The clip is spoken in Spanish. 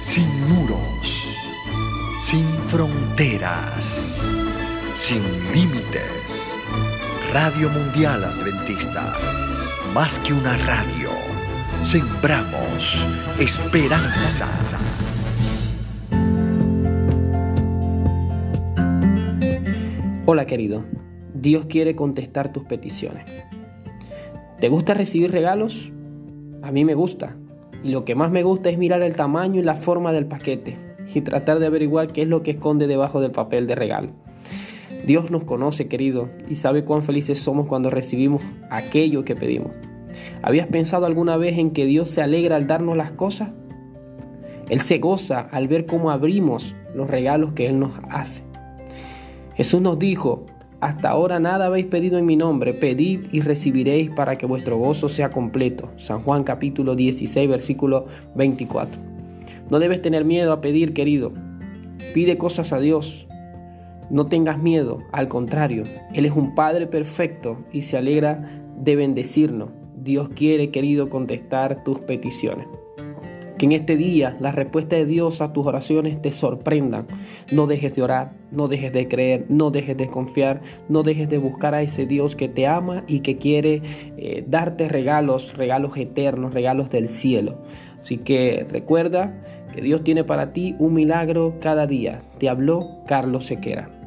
sin muros, sin fronteras, sin límites. Radio Mundial Adventista, más que una radio, sembramos esperanza. Hola querido, Dios quiere contestar tus peticiones. ¿Te gusta recibir regalos? A mí me gusta. Y lo que más me gusta es mirar el tamaño y la forma del paquete y tratar de averiguar qué es lo que esconde debajo del papel de regalo. Dios nos conoce, querido, y sabe cuán felices somos cuando recibimos aquello que pedimos. ¿Habías pensado alguna vez en que Dios se alegra al darnos las cosas? Él se goza al ver cómo abrimos los regalos que Él nos hace. Jesús nos dijo, hasta ahora nada habéis pedido en mi nombre, pedid y recibiréis para que vuestro gozo sea completo. San Juan capítulo 16, versículo 24. No debes tener miedo a pedir, querido. Pide cosas a Dios. No tengas miedo, al contrario, Él es un Padre perfecto y se alegra de bendecirnos. Dios quiere, querido, contestar tus peticiones. Que en este día la respuesta de Dios a tus oraciones te sorprendan. No dejes de orar, no dejes de creer, no dejes de confiar, no dejes de buscar a ese Dios que te ama y que quiere eh, darte regalos, regalos eternos, regalos del cielo. Así que recuerda que Dios tiene para ti un milagro cada día. Te habló Carlos Sequera.